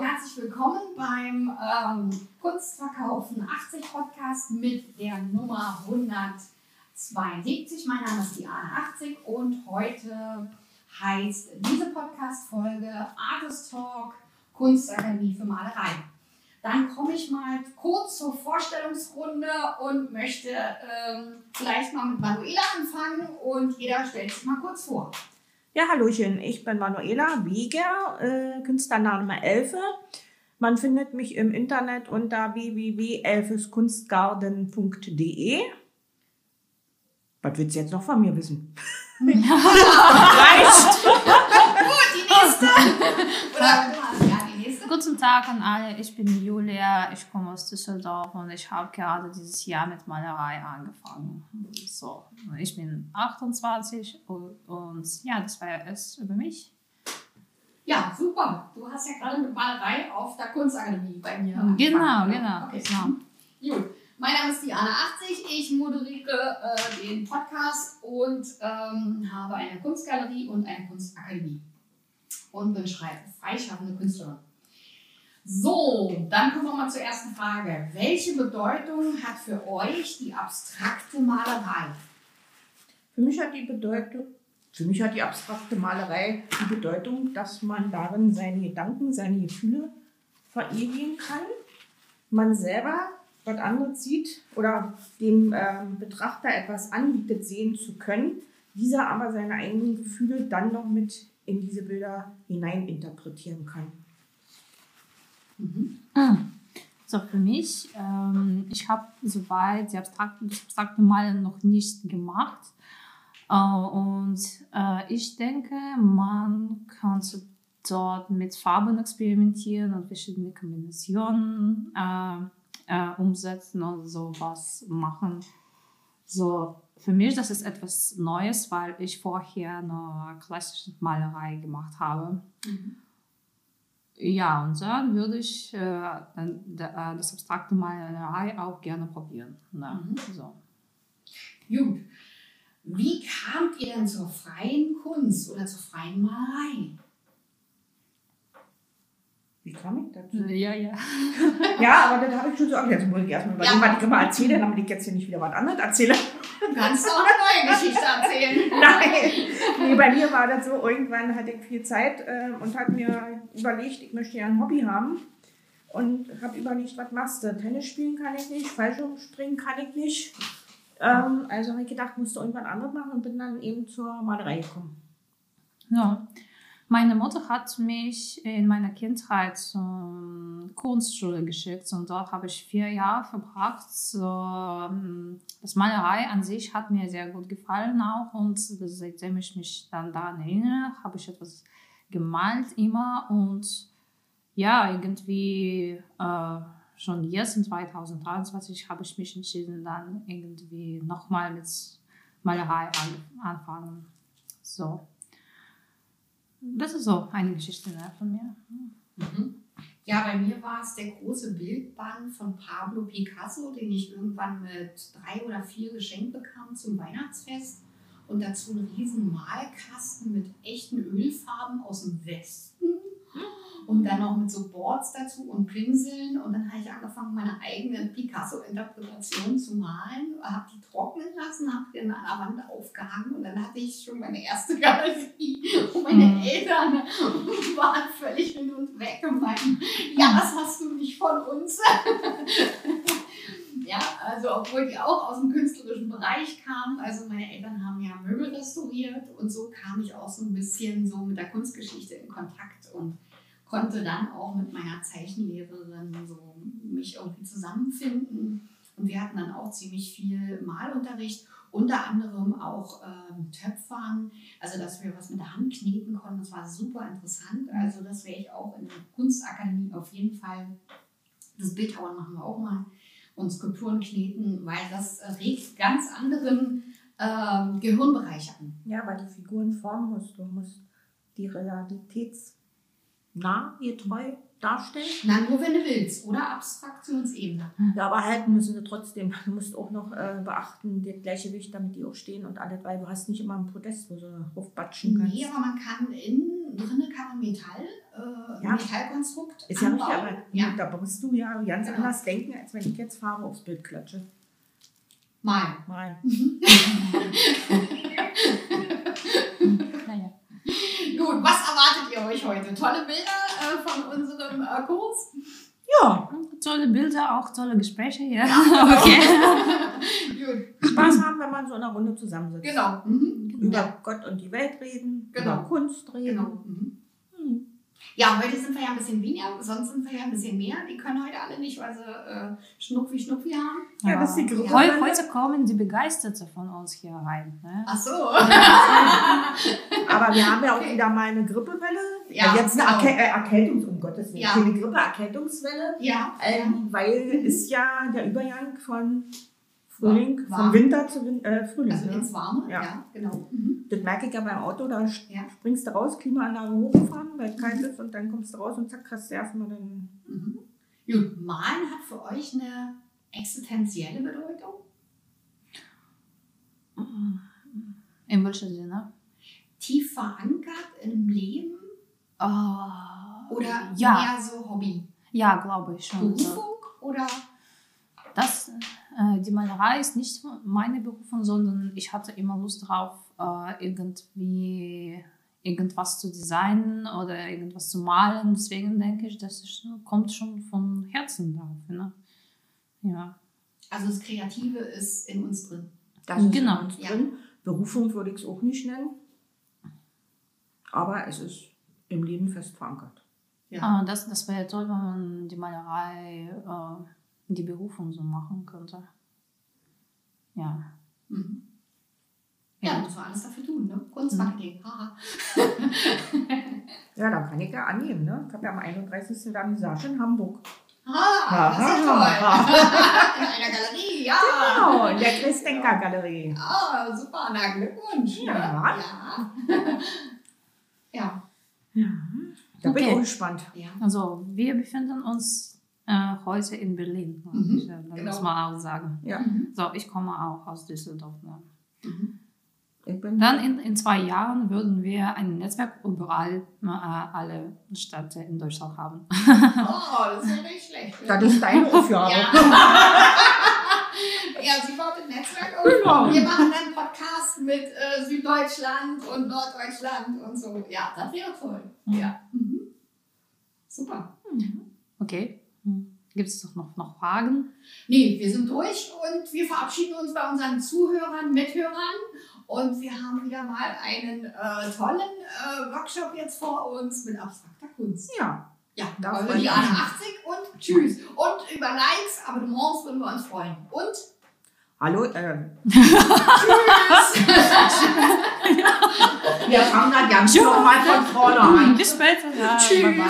Herzlich willkommen beim ähm, Kunstverkaufen 80 Podcast mit der Nummer 172. Mein Name ist Diana 80 und heute heißt diese Podcast-Folge Artist Talk Kunstakademie für Malerei. Dann komme ich mal kurz zur Vorstellungsrunde und möchte ähm, vielleicht mal mit Manuela anfangen und jeder stellt sich mal kurz vor. Ja, Hallöchen, ich bin Manuela Wieger, äh, Künstlername Elfe. Man findet mich im Internet unter www.elfeskunstgarden.de. Was willst du jetzt noch von mir wissen? Reicht! Gut, die nächste! Oder. Guten Tag an alle, ich bin Julia, ich komme aus Düsseldorf und ich habe gerade dieses Jahr mit Malerei angefangen. So, ich bin 28 und, und ja, das war es über mich. Ja, super. Du hast ja gerade mit Malerei auf der Kunstakademie bei mir. Genau, angefangen, ne? genau. Okay. genau. Gut. Mein Name ist Diana 80. Ich moderiere äh, den Podcast und ähm, habe eine Kunstgalerie und eine Kunstakademie. Und bin freischaffende Künstlerin. So, dann kommen wir mal zur ersten Frage. Welche Bedeutung hat für euch die abstrakte Malerei? Für mich hat die Bedeutung, für mich hat die abstrakte Malerei die Bedeutung, dass man darin seine Gedanken, seine Gefühle verewigen kann. Man selber was anderes sieht oder dem ähm, Betrachter etwas anbietet, sehen zu können, dieser aber seine eigenen Gefühle dann noch mit in diese Bilder hinein interpretieren kann. So, für mich, ähm, ich habe soweit die abstrakte, das abstrakte Malen noch nicht gemacht. Äh, und äh, ich denke, man kann dort mit Farben experimentieren und verschiedene Kombinationen äh, äh, umsetzen und sowas machen. So, für mich das ist etwas Neues, weil ich vorher nur klassische Malerei gemacht habe. Ja, und dann würde ich äh, äh, das abstrakte Malerei auch gerne probieren. Ne? Mhm. So. Gut. Wie kamt ihr denn zur freien Kunst oder zur freien Malerei? Wie kam ich dazu? Ja, ja. Ja, aber das habe ich schon so erklärt. Jetzt muss ich erstmal überlegen, Ja. was ich immer erzähle, damit ich jetzt hier nicht wieder was anderes erzähle. Du kannst auch eine neue Geschichte erzählen. Nein, nee, bei mir war das so, irgendwann hatte ich viel Zeit äh, und habe mir überlegt, ich möchte ja ein Hobby haben. Und habe überlegt, was machst du? Tennis spielen kann ich nicht, Fallschirmspringen kann ich nicht. Ähm, also habe ich gedacht, musst du irgendwas anderes machen und bin dann eben zur Malerei gekommen. Ja. Meine Mutter hat mich in meiner Kindheit zur Kunstschule geschickt und dort habe ich vier Jahre verbracht. Ähm, das Malerei an sich hat mir sehr gut gefallen auch und seitdem ich mich dann daran erinnere, habe ich etwas gemalt immer und ja, irgendwie äh, schon jetzt in 2023 habe ich mich entschieden, dann irgendwie nochmal mit Malerei an, anfangen. So. Das ist so eine Geschichte ne, von mir. Mhm. Ja, bei mir war es der große Bildband von Pablo Picasso, den ich irgendwann mit drei oder vier geschenkt bekam zum Weihnachtsfest. Und dazu einen riesen Malkasten mit echten Ölfarben aus dem Westen. Und dann noch mit so Boards dazu und Pinseln. Und dann habe ich angefangen, meine eigene Picasso-Interpretation zu malen. Habe die trocknen lassen, habe die an der Wand aufgehangen. Und dann hatte ich schon meine erste Galerie. Und meine Mhm. Eltern waren völlig hin und weg und meinten, ja, das hast du nicht von uns. ja, also obwohl die auch aus dem künstlerischen Bereich kamen. Also meine Eltern haben ja Möbel restauriert und so kam ich auch so ein bisschen so mit der Kunstgeschichte in Kontakt und konnte dann auch mit meiner Zeichenlehrerin so mich irgendwie zusammenfinden. Und wir hatten dann auch ziemlich viel Malunterricht, unter anderem auch ähm, Töpfern, also dass wir was mit der Hand kneten konnten. Das war super interessant. Also das wäre ich auch in der Kunstakademie auf jeden Fall. Das Bildhauern machen wir auch mal und Skulpturen kneten, weil das äh, regt ganz anderen ähm, Gehirnbereich an. Ja, weil die Figuren formen musst. Du musst die Realitäts nah, getreu darstellen. Na, nur wenn du willst, oder? Abstraktionsebene. Ja, aber halten müssen sie trotzdem. Du musst auch noch äh, beachten, das Gleichgewicht, damit die auch stehen und alles, weil du hast nicht immer einen Podest, wo du aufbatschen kannst. Nee, aber man kann innen drinnen kann man Metall, äh, Ja. Metallkonstrukt Ist ja richtig, anbauen. aber ja. da musst du ja ganz Genau. anders denken, als wenn ich jetzt Farbe aufs Bild klatsche. Mal. Mal. Naja. Gut, was euch heute? Tolle Bilder äh, von unserem äh, Kurs? Ja, Tolle Bilder, auch tolle Gespräche hier. okay. Gut, Spaß haben, wenn man so in einer Runde zusammensitzt. genau. Mhm. Über Ja. Gott und die Welt reden, Genau. über Kunst reden. Genau. Mhm. Ja, heute sind wir ja ein bisschen weniger, sonst sind wir ja ein bisschen mehr. Die können heute alle nicht, weil sie äh, Schnupfi Schnupfi haben. Ja, das ist die Gruppe. Heu, heute kommen die Begeisterte von uns hier rein. Ne? Ach so. Aber wir haben ja auch Okay. wieder mal eine Grippewelle. Ja, jetzt eine genau. Erkä äh, Erkältungs-, um Gottes Willen, Ja. keine Grippe, Erkältungswelle. Ja. Ähm, weil ist ja der Übergang von Frühling, Warm. von Winter zu Win äh, Frühling. Also ne? ins Warme. Ja. Ja, genau. Mhm. Das merke ich ja beim Auto, da Ja. springst du raus, Klimaanlage hochfahren, weil es kalt ist und dann kommst du raus und zack, hast du erstmal dann. Mhm. Gut, Malen hat für euch eine existenzielle Bedeutung? In welchem Sinne? Tief verankert im Leben Ah, oder ja, mehr so Hobby? ja, glaube ich schon. So. Berufung oder? Das, äh, die Malerei ist nicht meine Berufung, sondern ich hatte immer Lust drauf, äh, irgendwie irgendwas zu designen oder irgendwas zu malen. Deswegen denke ich, das ist, kommt schon von Herzen drauf. Ne? Ja. Also das Kreative ist in uns drin. Das ist Genau, in uns ja. drin. Berufung würde ich es auch nicht nennen. Aber es ist im Leben fest verankert. Ah, das, das wäre toll, wenn man die Malerei, äh, die Berufung so machen könnte. Ja. Mhm. Ja, muss man alles dafür tun, ne? Kunstmarketing, haha. Ja, da kann ich ja annehmen. Ne? Ich habe ja am 31. Vernissage in Hamburg. Ah, das ist ja toll. In einer Galerie, ja. Genau, in der Christenker Galerie. Ah, super, na Glückwunsch. ne? Ja. Ja. ja. Da bin ich Okay. auch gespannt. Ja. Also, wir befinden uns äh, heute in Berlin. Mhm, Ich, äh, das genau. muss man auch sagen. Ja, Mhm. So, ich komme auch aus Düsseldorf. Ne? Mhm. Dann in, in zwei Jahren würden wir ein Netzwerk überall, äh, alle Städte in Deutschland haben. Oh, das ist ja nicht schlecht. Das ist deine Aufgabe. Ja. ja, sie baut ein Netzwerk auf. Genau. Wir machen dann einen Podcast mit äh, Süddeutschland und Norddeutschland und so. Ja, das wäre toll. Ja. Mhm. Super. Okay. Gibt es doch noch, noch Fragen? Nee, wir sind durch und wir verabschieden uns bei unseren Zuhörern, Mithörern. Und wir haben wieder mal einen äh, tollen äh, Workshop jetzt vor uns mit abstrakter Kunst. Ja, Ja, Da die wir Anna uns. 80 und tschüss. Und über Likes, Abonnements würden wir uns freuen. Und hallo. Äh, tschüss. wir fangen dann ganz normal von vorne an. Bis später. Ja, Tschüss. bye bye.